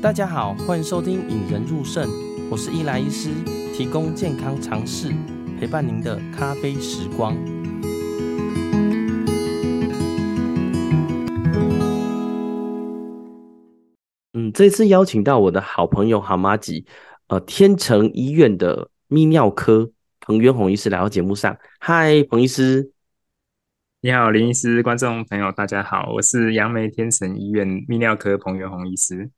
大家好，欢迎收听《引人入胜》，我是伊莱医师，提供健康常识，陪伴您的咖啡时光。嗯，这次邀请到我的好朋友好麻吉，呃，天成医院的泌尿科彭元宏医师来到节目上。嗨，彭医师。你好，林医师，观众朋友，大家好，我是杨梅天成医院泌尿科彭元宏医师。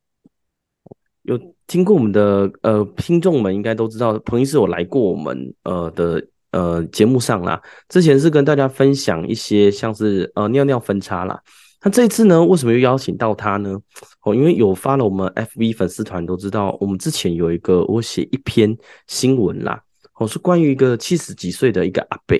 有听过我们的呃听众们应该都知道，彭医师有来过我们呃的呃节目上啦。之前是跟大家分享一些像是呃尿尿分叉啦。那这一次呢，为什么又邀请到他呢？哦，因为有发了我们 FB 粉丝团都知道，我们之前有一个我写一篇新闻啦，哦是关于一个七十几岁的一个阿伯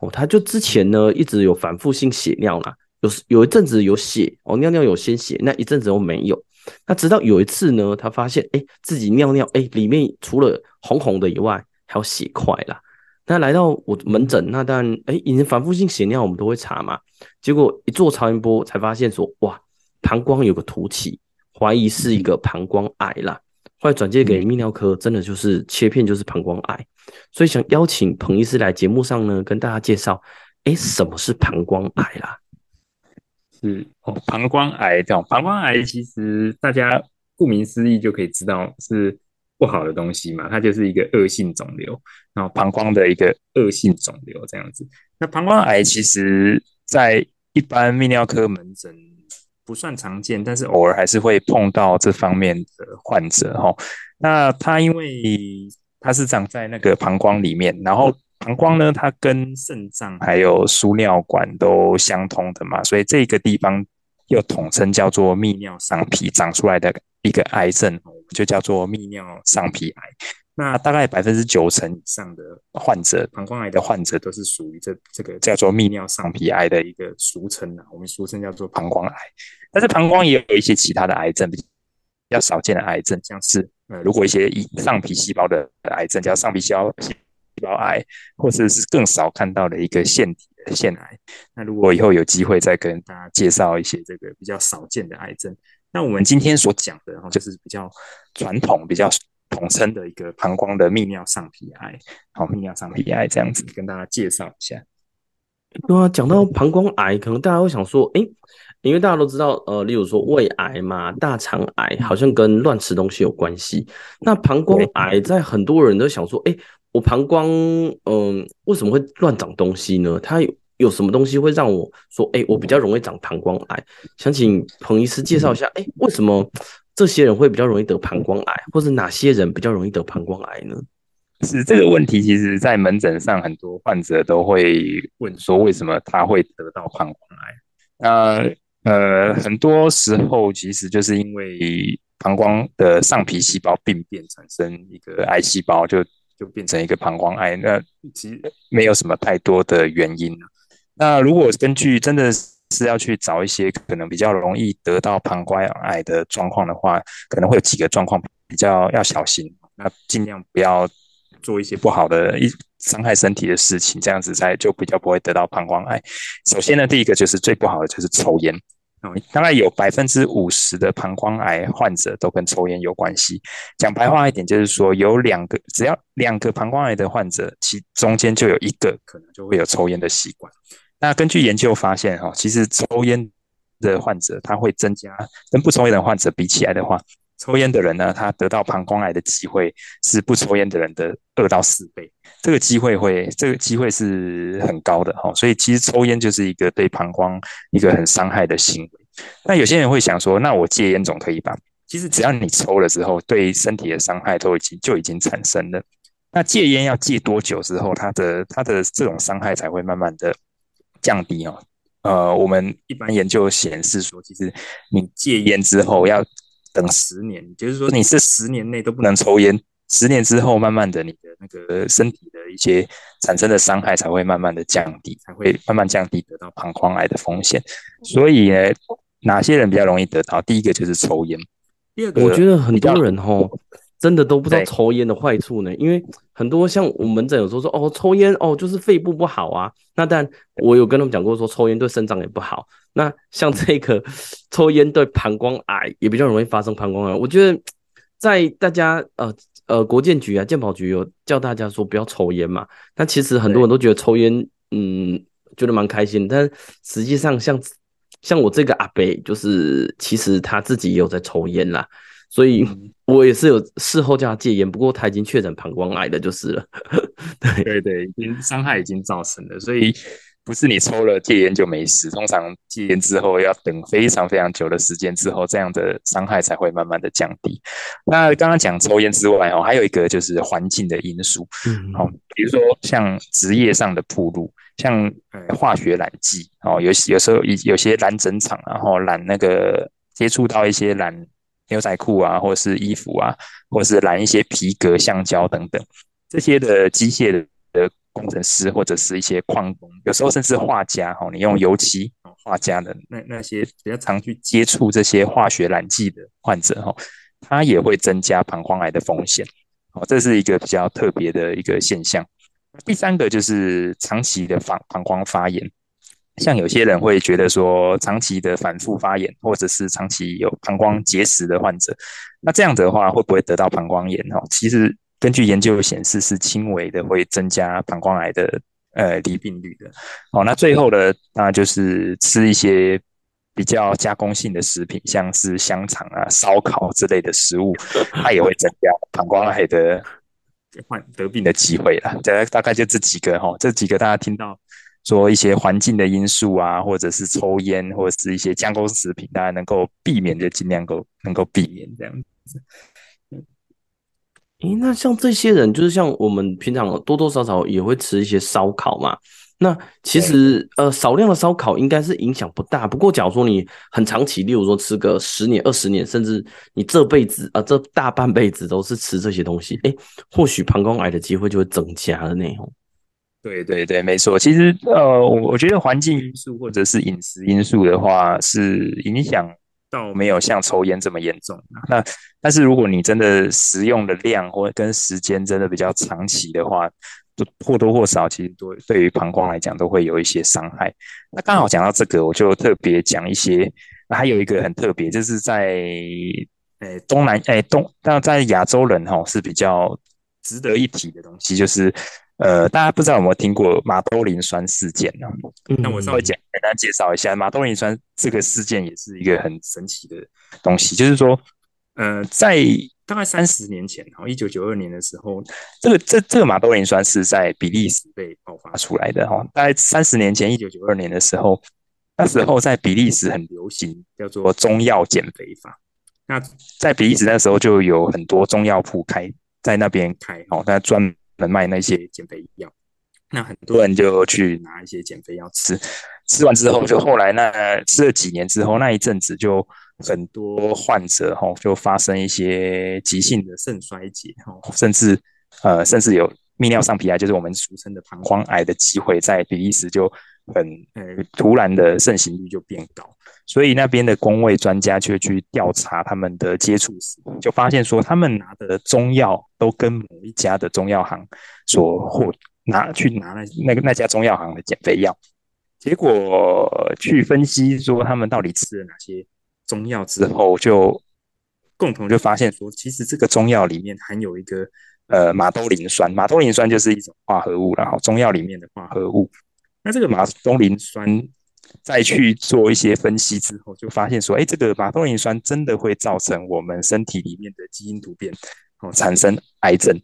哦，他就之前呢一直有反复性血尿啦，有有一阵子有血哦，尿尿有鲜血，那一阵子又没有。那直到有一次呢，他发现哎、自己尿尿哎、里面除了红红的以外，还有血块啦。那来到我门诊，那当然哎，已经反复性血尿，我们都会查嘛。结果一做超音波，才发现说哇，膀胱有个凸起，怀疑是一个膀胱癌啦。后来转介给泌尿科，真的就是切片就是膀胱癌。所以想邀请彭医师来节目上呢，跟大家介绍，哎、什么是膀胱癌啦？是哦，膀胱癌这种膀胱癌其实大家顾名思义就可以知道是不好的东西嘛，它就是一个恶性肿瘤，然后膀胱的一个恶性肿瘤这样子。那膀胱癌其实在一般泌尿科门诊不算常见，但是偶尔还是会碰到这方面的患者哈。那它因为它是长在那个膀胱里面，然后。膀胱呢，它跟肾脏还有输尿管都相通的嘛，所以这个地方又统称叫做泌尿上皮长出来的一个癌症，就叫做泌尿上皮癌。那大概百分之九成以上的患者，膀胱癌的患者都是属于这这个叫做泌尿上皮癌的一个俗称啊，我们俗称叫做膀胱癌。但是膀胱也有一些其他的癌症，比较少见的癌症，像是呃，如果一些以上皮细胞的癌症叫上皮细胞。胞癌，或者是更少看到的一个腺体的腺癌。那如果以后有机会再跟大家介绍一些这个比较少见的癌症，那我们今天所讲的，然后就是比较传统、比较统称的一个膀胱的泌尿上皮癌。好，泌尿上皮癌这样子跟大家介绍一下。对啊，讲到膀胱癌，可能大家会想说，哎，因为大家都知道，呃，例如说胃癌嘛、大肠癌，好像跟乱吃东西有关系。那膀胱癌在很多人都想说，哎。我膀胱，嗯，为什么会乱长东西呢？它有有什么东西会让我说，哎、我比较容易长膀胱癌？想请彭医师介绍一下，哎、为什么这些人会比较容易得膀胱癌，或者哪些人比较容易得膀胱癌呢？是这个问题，其实在门诊上很多患者都会问说，为什么他会得到膀胱癌？那呃，很多时候其实就是因为膀胱的上皮细胞病变产生一个癌细胞，就。就变成一个膀胱癌，那其实没有什么太多的原因。那如果根据真的是要去找一些可能比较容易得到膀胱癌的状况的话，可能会有几个状况比较要小心。那尽量不要做一些不好的、一伤害身体的事情，这样子才就比较不会得到膀胱癌。首先呢，第一个就是最不好的就是抽烟。大概有百分之五十的膀胱癌患者都跟抽烟有关系。讲白话一点，就是说有两个，只要两个膀胱癌的患者，其中间就有一个可能就会有抽烟的习惯。那根据研究发现，哈，其实抽烟的患者他会增加跟不抽烟的患者比起来的话，抽烟的人呢，他得到膀胱癌的机会是不抽烟的人的二到四倍。这个机会会，这个机会是很高的哈。所以其实抽烟就是一个对膀胱一个很伤害的行为。那有些人会想说，那我戒烟总可以吧？其实只要你抽了之后，对身体的伤害都已经就已经产生了。那戒烟要戒多久之后，它的它的这种伤害才会慢慢的降低哦？呃，我们一般研究显示说，其实你戒烟之后要等十年，就是说你这十年内都不能抽烟，十年之后慢慢的你的那个身体的一些产生的伤害才会慢慢的降低，才会慢慢降低得到膀胱癌的风险。所以呢。哪些人比较容易得到？第一个就是抽烟，第二个我觉得很多人吼，真的都不知道抽烟的坏处呢。因为很多像我们门诊有时候说哦，抽烟哦就是肺部不好啊。那但我有跟他们讲过说，抽烟对肾脏也不好。那像这个 抽烟对膀胱癌也比较容易发生膀胱癌。我觉得在大家呃呃国健局啊健保局有叫大家说不要抽烟嘛。那其实很多人都觉得抽烟嗯觉得蛮开心，但实际上像。像我这个阿伯，就是其实他自己也有在抽烟啦，所以 我也是有事后叫他戒烟，不过他已经确诊膀胱癌的，就是了。对对对，已经伤害已经造成了，所以不是你抽了戒烟就没事，通常戒烟之后要等非常非常久的时间之后，这样的伤害才会慢慢的降低。那刚刚讲抽烟之外哦，还有一个就是环境的因素，嗯，好，比如说像职业上的暴露。像呃化学染剂哦，有有时候有有些染整厂，然后染那个接触到一些染牛仔裤啊，或是衣服啊，或是染一些皮革、橡胶等等这些的机械的的工程师，或者是一些矿工，有时候甚至画家哈，你用油漆画家的那那些比较常去接触这些化学染剂的患者哈，他也会增加膀胱癌的风险哦，这是一个比较特别的一个现象。第三个就是长期的膀膀胱发炎，像有些人会觉得说，长期的反复发炎，或者是长期有膀胱结石的患者，那这样子的话会不会得到膀胱炎？哦，其实根据研究显示是轻微的，会增加膀胱癌的呃罹病率的。哦，那最后呢，那就是吃一些比较加工性的食品，像是香肠啊、烧烤之类的食物，它也会增加膀胱癌的。患得病的机会了，大概大概就这几个哈，这几个大家听到说一些环境的因素啊，或者是抽烟，或者是一些加工食品，大家能够避免就尽量够能够避免这样子。诶，那像这些人，就是像我们平常多多少少也会吃一些烧烤嘛。那其实呃少量的烧烤应该是影响不大，不过假如说你很长期，例如说吃个十年、二十年，甚至你这辈子啊、呃、这大半辈子都是吃这些东西，诶，或许膀胱癌的机会就会增加了那种。对对对，没错。其实呃，我我觉得环境因素或者是饮食因素的话，是影响到没有像抽烟这么严重。那但是如果你真的食用的量或跟时间真的比较长期的话，或多或少，其实对对于膀胱来讲都会有一些伤害。那刚好讲到这个，我就特别讲一些。还有一个很特别，就是在诶东南诶东，那在亚洲人哈是比较值得一提的东西，就是呃大家不知道有没有听过马兜铃酸事件呢？那我稍微简简单介绍一下，马兜铃酸这个事件也是一个很神奇的东西，就是说呃在。大概三十年前，哈，一九九二年的时候，这个这这个马兜铃酸是在比利时被爆发出来的，哈。大概三十年前，一九九二年的时候，那时候在比利时很流行叫做中药减肥法。那在比利时那时候就有很多中药铺开在那边开，哦，那专门卖那些减肥药。那很多人就去拿一些减肥药吃，吃完之后，就后来那吃了几年之后，那一阵子就。很多患者哈就发生一些急性的肾衰竭哈，甚至呃甚至有泌尿上皮癌，就是我们俗称的膀胱癌的机会，在比利时就很呃突然的盛行率就变高，所以那边的公卫专家就去调查他们的接触史，就发现说他们拿的中药都跟某一家的中药行所获拿去拿那那个那家中药行的减肥药，结果去分析说他们到底吃了哪些。中药之后，就共同就发现说，其实这个中药里面含有一个呃马兜铃酸，马兜铃酸就是一种化合物，然后中药里面的化合物。那这个马兜铃酸再去做一些分析之后，就发现说，哎，这个马兜铃酸真的会造成我们身体里面的基因突变，哦，产生癌症。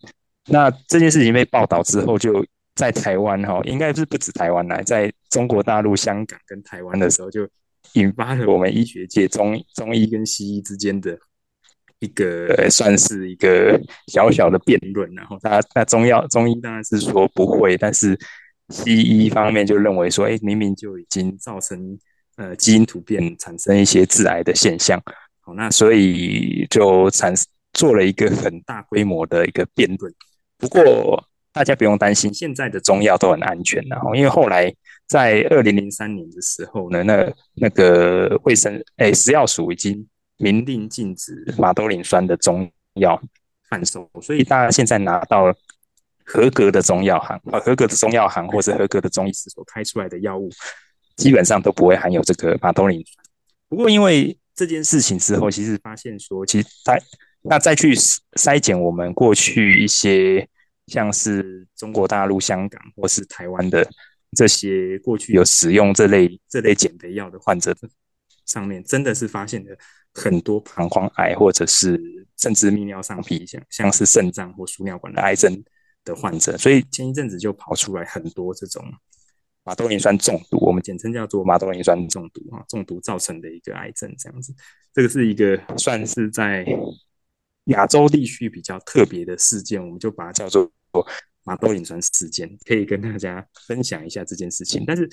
那这件事情被报道之后，就在台湾哈，应该是不止台湾来，在中国大陆、香港跟台湾的时候就。引发了我们医学界中中医跟西医之间的一个算是一个小小的辩论，然后他那中药中医当然是说不会，但是西医方面就认为说，哎，明明就已经造成呃基因突变，产生一些致癌的现象，好，那所以就产做了一个很大规模的一个辩论。不过大家不用担心，现在的中药都很安全，然后因为后来。在二零零三年的时候呢，那那个卫生诶食药署已经明令禁止马兜铃酸的中药贩售，所以大家现在拿到了合格的中药行，啊，合格的中药行或是合格的中医师所开出来的药物，基本上都不会含有这个马兜铃。不过因为这件事情之后，其实发现说，其实在那再去筛检我们过去一些像是中国大陆、香港或是台湾的这些过去有使用这类这类减肥药的患者上面，真的是发现了很多膀胱癌或者是甚至泌尿上皮像像是肾脏或输尿管的癌症的患者，所以前一阵子就跑出来很多这种。马兜铃酸中毒，我们简称叫做马兜铃酸中毒啊，中毒造成的一个癌症这样子。这个是一个算是在亚洲地区比较特别的事件，我们就把它叫做马兜铃酸事件，可以跟大家分享一下这件事情。但是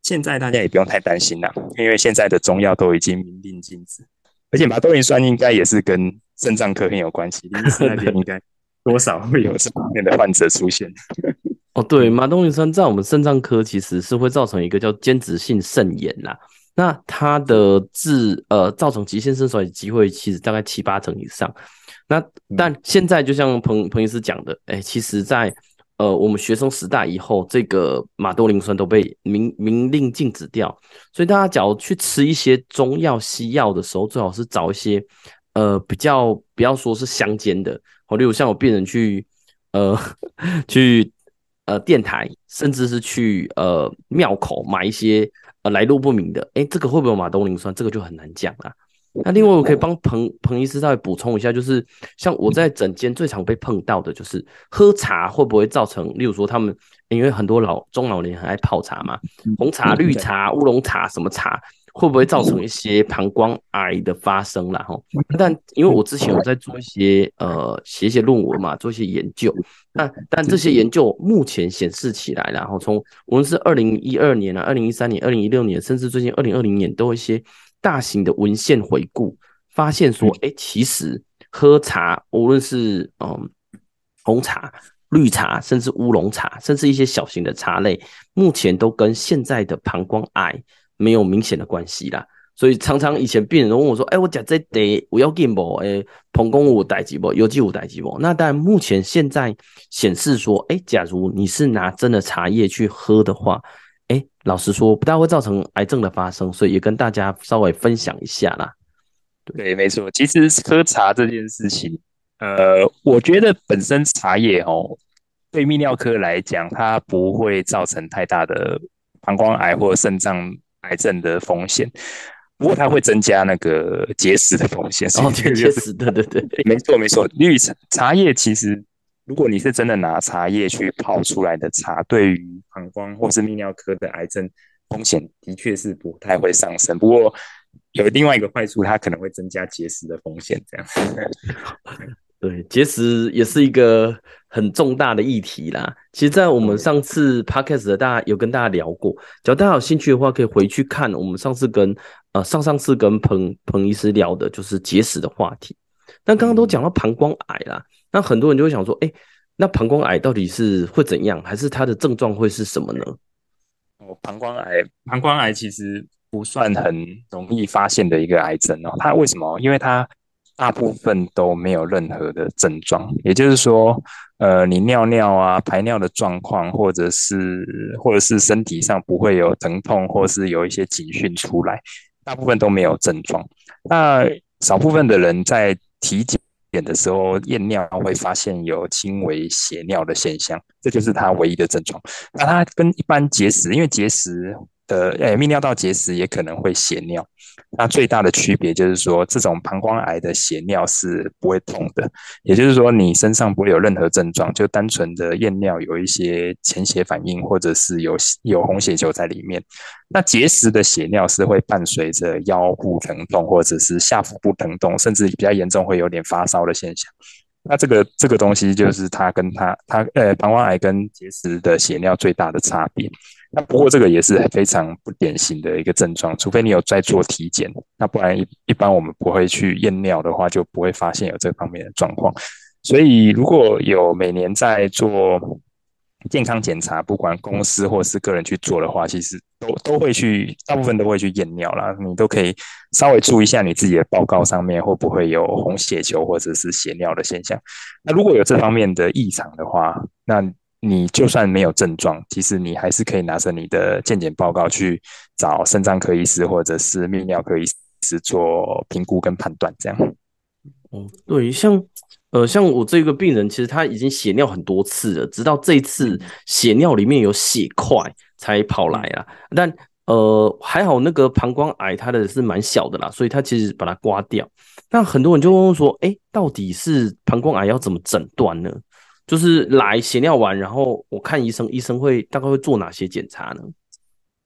现在大家也不用太担心啦，因为现在的中药都已经明令禁止，而且马兜铃酸应该也是跟肾脏科很有关系，林医师那边应该多少会有这方面的患者出现。哦，对，马兜铃酸在我们肾脏科其实是会造成一个叫间质性肾炎啦。那它的致呃造成急性肾衰竭机会其实大概七八成以上。那但现在就像彭彭医师讲的，哎，其实在呃我们学生时代以后，这个马兜铃酸都被明明令禁止掉。所以大家假如去吃一些中药西药的时候，最好是找一些呃比较不要说是乡间的，哦，例如像我病人去呃 去。呃，电台甚至是去呃庙口买一些呃来路不明的，诶，这个会不会有马兜铃酸？这个就很难讲了。那另外我可以帮彭彭医师稍微补充一下，就是像我在诊间最常被碰到的就是喝茶会不会造成，例如说他们因为很多老中老年很爱泡茶嘛，红茶、绿茶、乌龙茶什么茶。会不会造成一些膀胱癌的发生啦？哈，但因为我之前有在做一些呃写一些论文嘛，做一些研究。那但这些研究目前显示起来，然后从无论是二零一二年啊、二零一三年、二零一六年，甚至最近二零二零年，都有一些大型的文献回顾，发现说，哎，其实喝茶，无论是嗯红茶、绿茶，甚至乌龙茶，甚至一些小型的茶类，目前都跟现在的膀胱癌。没有明显的关系啦，所以常常以前病人都问我说：“哎，我讲这得我要紧不？哎，膀胱有代志不？有机有代志不？”那当然，目前现在显示说，哎，假如你是拿真的茶叶去喝的话，哎，老实说不大会造成癌症的发生，所以也跟大家稍微分享一下啦。对，没错，其实喝茶这件事情，呃，我觉得本身茶叶哦，对泌尿科来讲，它不会造成太大的膀胱癌或者肾脏。癌症的风险，不过它会增加那个结石的风险。哦，结石，对对对，没错没错。绿茶茶叶其实，如果你是真的拿茶叶去泡出来的茶，对于膀胱或是泌尿科的癌症风险的确是不太会上升。不过有另外一个坏处，它可能会增加结石的风险。这样。对，结石也是一个很重大的议题啦。其实，在我们上次 podcast 的大家有跟大家聊过，只要大家有兴趣的话，可以回去看我们上次跟呃上上次跟彭彭医师聊的，就是结石的话题。那刚刚都讲到膀胱癌啦，那很多人就会想说，哎，那膀胱癌到底是会怎样，还是它的症状会是什么呢？哦，膀胱癌，膀胱癌其实不算很容易发现的一个癌症哦。它为什么？因为它大部分都没有任何的症状，也就是说，呃，你尿尿啊、排尿的状况，或者是或者是身体上不会有疼痛，或是有一些警讯出来，大部分都没有症状。那少部分的人在体检的时候验尿会发现有轻微血尿的现象，这就是它唯一的症状。那它跟一般结石，因为结石。呃，诶，泌尿道结石也可能会血尿。那最大的区别就是说，这种膀胱癌的血尿是不会痛的，也就是说，你身上不会有任何症状，就单纯的验尿有一些潜血反应，或者是有有红血球在里面。那结石的血尿是会伴随着腰部疼痛，或者是下腹部疼痛，甚至比较严重会有点发烧的现象。那这个这个东西就是它跟它它呃膀胱癌跟结石的血尿最大的差别。那不过这个也是非常不典型的一个症状，除非你有在做体检，那不然一一般我们不会去验尿的话，就不会发现有这方面的状况。所以如果有每年在做健康检查，不管公司或是个人去做的话，其实都都会去，大部分都会去验尿啦。你都可以稍微注意一下你自己的报告上面会不会有红血球或者是血尿的现象。那如果有这方面的异常的话，那你就算没有症状，其实你还是可以拿着你的健检报告去找肾脏科医师或者是泌尿科医师做评估跟判断，这样。哦，对，像。呃，像我这个病人，其实他已经血尿很多次了，直到这一次血尿里面有血块才跑来啊。但呃，还好那个膀胱癌它的是蛮小的啦，所以他其实把它刮掉。那很多人就问问说，哎，到底是膀胱癌要怎么诊断呢？就是来血尿完，然后我看医生，医生会大概会做哪些检查呢？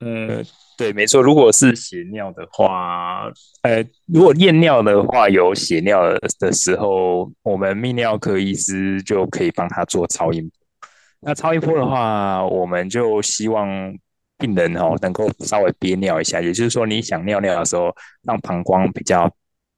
嗯，对，没错。如果是血尿的话，呃，如果验尿的话有血尿的时候，我们泌尿科医师就可以帮他做超音波。那超音波的话，我们就希望病人哦能够稍微憋尿一下，也就是说，你想尿尿的时候，让膀胱比较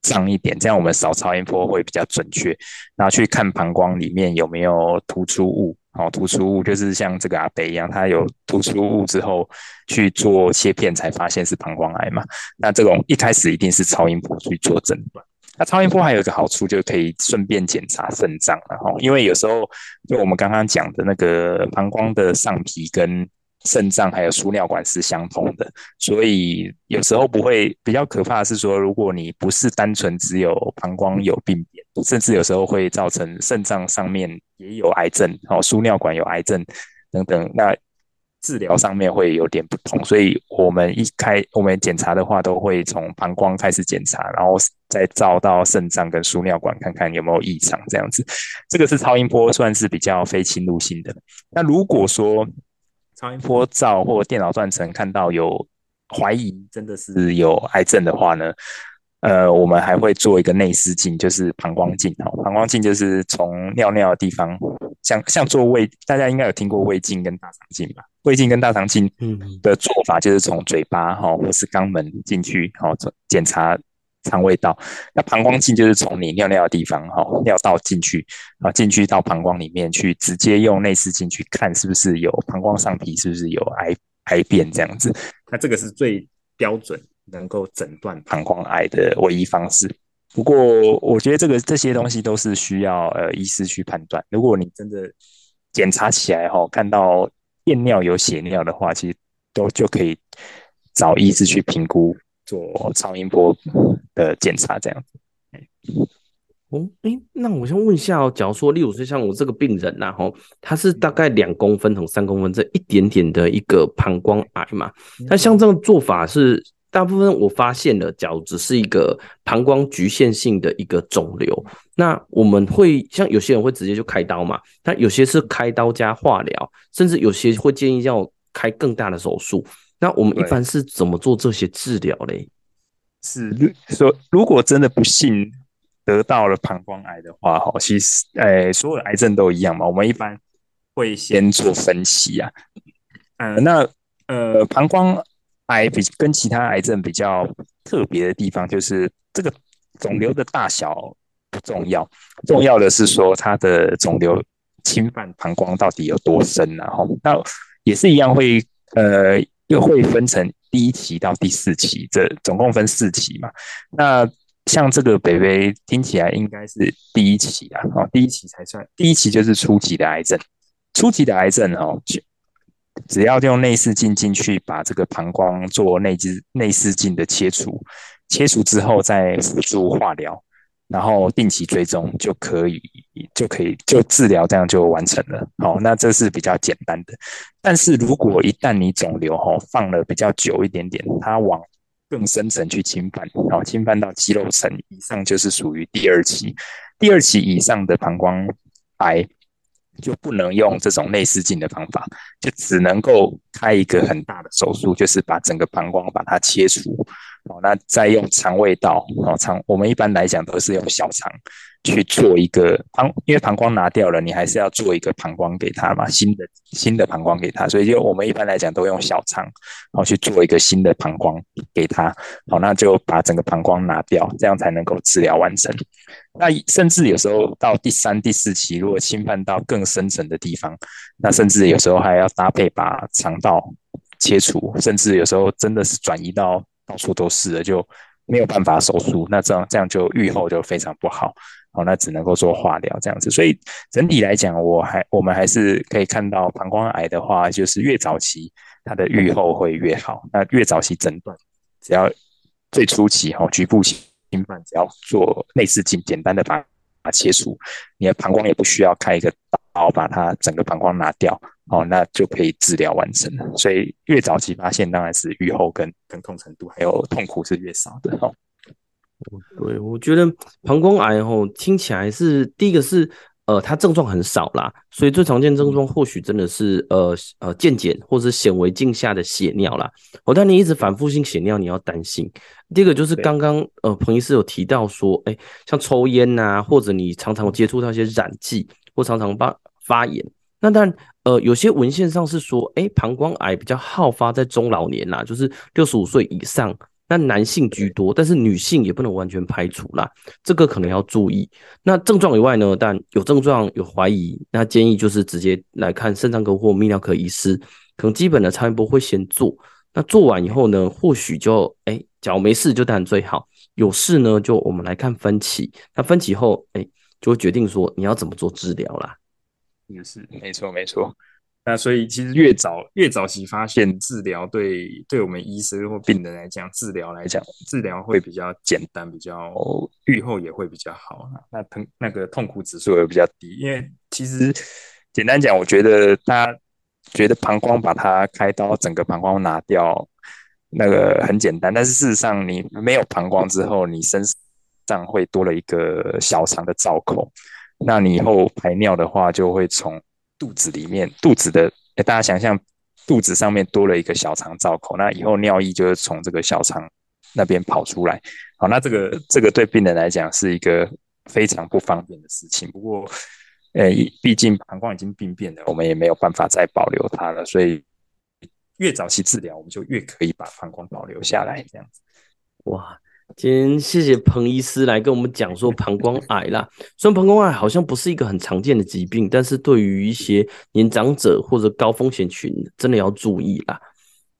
脏一点，这样我们扫超音波会比较准确，然后去看膀胱里面有没有突出物。哦，突出物就是像这个阿伯一样，他有突出物之后去做切片，才发现是膀胱癌嘛。那这种一开始一定是超音波去做诊断。那超音波还有一个好处，就可以顺便检查肾脏，了哈因为有时候就我们刚刚讲的那个膀胱的上皮跟肾脏还有输尿管是相通的，所以有时候不会比较可怕的是说，如果你不是单纯只有膀胱有病变，甚至有时候会造成肾脏上面也有癌症，哦，输尿管有癌症等等，那治疗上面会有点不同。所以我们一开我们检查的话，都会从膀胱开始检查，然后再照到肾脏跟输尿管，看看有没有异常这样子。这个是超音波，算是比较非侵入性的。那如果说超音波照或电脑断层看到有怀疑真的是有癌症的话呢，呃，我们还会做一个内视镜，就是膀胱镜。哦，膀胱镜就是从尿尿的地方，像像做胃，大家应该有听过胃镜跟大肠镜吧？胃镜跟大肠镜的做法就是从嘴巴哈或是肛门进去，好检查。肠胃道，那膀胱镜就是从你尿尿的地方，哈，尿道进去，啊，进去到膀胱里面去，直接用内视镜去看是不是有膀胱上皮是不是有癌癌变这样子。那这个是最标准能够诊断膀胱癌的唯一方式。不过我觉得这个这些东西都是需要呃医师去判断。如果你真的检查起来哈，看到验尿有血尿的话，其实都就可以找医师去评估。做超音波的检查，这样子。哦，诶，那我先问一下哦，假如说，例如说像我这个病人呐，吼，他是大概两公分同三公分这一点点的一个膀胱癌嘛？那像这种做法是大部分我发现了，假如只是一个膀胱局限性的一个肿瘤，那我们会像有些人会直接就开刀嘛？那有些是开刀加化疗，甚至有些会建议要开更大的手术。那我们一般是怎么做这些治疗嘞？是说，如果真的不幸得到了膀胱癌的话，哈，其实，诶，所有的癌症都一样嘛。我们一般会先做分析啊。嗯，那呃，膀胱癌比跟其他癌症比较特别的地方，就是这个肿瘤的大小不重要，重要的是说它的肿瘤侵犯膀胱到底有多深，然后那也是一样会呃。又会分成第一期到第四期，这总共分四期嘛。那像这个北北听起来应该是第一期啊，哦，第一期才算，第一期就是初级的癌症。初级的癌症哦，就只要用内视镜进去把这个膀胱做内置内视镜的切除，切除之后再辅助化疗。然后定期追踪就可以，就可以就治疗，这样就完成了。好，那这是比较简单的。但是如果一旦你肿瘤哈放了比较久一点点，它往更深层去侵犯，然后侵犯到肌肉层以上，就是属于第二期。第二期以上的膀胱癌就不能用这种内视镜的方法，就只能够开一个很大的手术，就是把整个膀胱把它切除。哦，那再用肠胃道哦，肠我们一般来讲都是用小肠去做一个膀，因为膀胱拿掉了，你还是要做一个膀胱给他嘛，新的新的膀胱给他，所以就我们一般来讲都用小肠哦去做一个新的膀胱给他，好，那就把整个膀胱拿掉，这样才能够治疗完成。那甚至有时候到第三、第四期，如果侵犯到更深层的地方，那甚至有时候还要搭配把肠道切除，甚至有时候真的是转移到。到处都是了，就没有办法手术，那这样这样就预后就非常不好，好，那只能够做化疗这样子。所以整体来讲，我还我们还是可以看到，膀胱癌的话，就是越早期它的预后会越好。那越早期诊断，只要最初期哈局部性侵犯，只要做内视镜简单的把它切除，你的膀胱也不需要开一个刀把它整个膀胱拿掉。哦，那就可以治疗完成了。所以越早期发现，当然是愈后跟疼痛程度还有痛苦是越少的。哦，对，我觉得膀胱癌哦，听起来是第一个是呃，它症状很少啦，所以最常见症状或许真的是呃呃渐减或者显微镜下的血尿啦。哦，但你一直反复性血尿，你要担心。第二个就是刚刚呃彭医师有提到说，哎，像抽烟呐、啊，或者你常常接触到一些染剂，或常常发发炎。那当然，呃，有些文献上是说，哎，膀胱癌比较好发在中老年啦，就是六十五岁以上，那男性居多，但是女性也不能完全排除啦，这个可能要注意。那症状以外呢，但有症状有怀疑，那建议就是直接来看肾脏科或泌尿科医师，可能基本的超音波会先做。那做完以后呢，或许就，哎，假如没事就当然最好，有事呢就我们来看分期。那分期后，哎，就会决定说你要怎么做治疗啦。也是没错没错，那所以其实越早越早期发现治疗，对对我们医生或病人来讲，治疗来讲，治疗会比较简单，比较愈后也会比较好。那疼那个痛苦指数也比较低，因为其实简单讲，我觉得大家觉得膀胱把它开刀，整个膀胱拿掉，那个很简单，但是事实上你没有膀胱之后，你身上会多了一个小肠的造口。那你以后排尿的话，就会从肚子里面，肚子的，大家想象肚子上面多了一个小肠造口，那以后尿液就会从这个小肠那边跑出来。好，那这个这个对病人来讲是一个非常不方便的事情。不过，呃、毕竟膀胱已经病变了，我们也没有办法再保留它了，所以越早期治疗，我们就越可以把膀胱保留下来，这样子。哇。今天谢谢彭医师来跟我们讲说 膀胱癌啦。虽然膀胱癌好像不是一个很常见的疾病，但是对于一些年长者或者高风险群，真的要注意啦。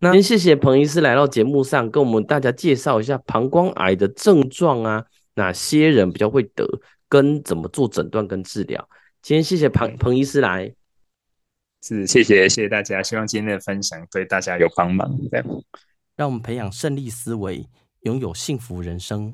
那先谢谢彭医师来到节目上，跟我们大家介绍一下膀胱癌的症状啊，哪些人比较会得，跟怎么做诊断跟治疗。今天谢谢彭彭医师来，是谢谢谢谢大家，希望今天的分享对大家有帮忙。这样，让我们培养胜利思维。拥有幸福人生。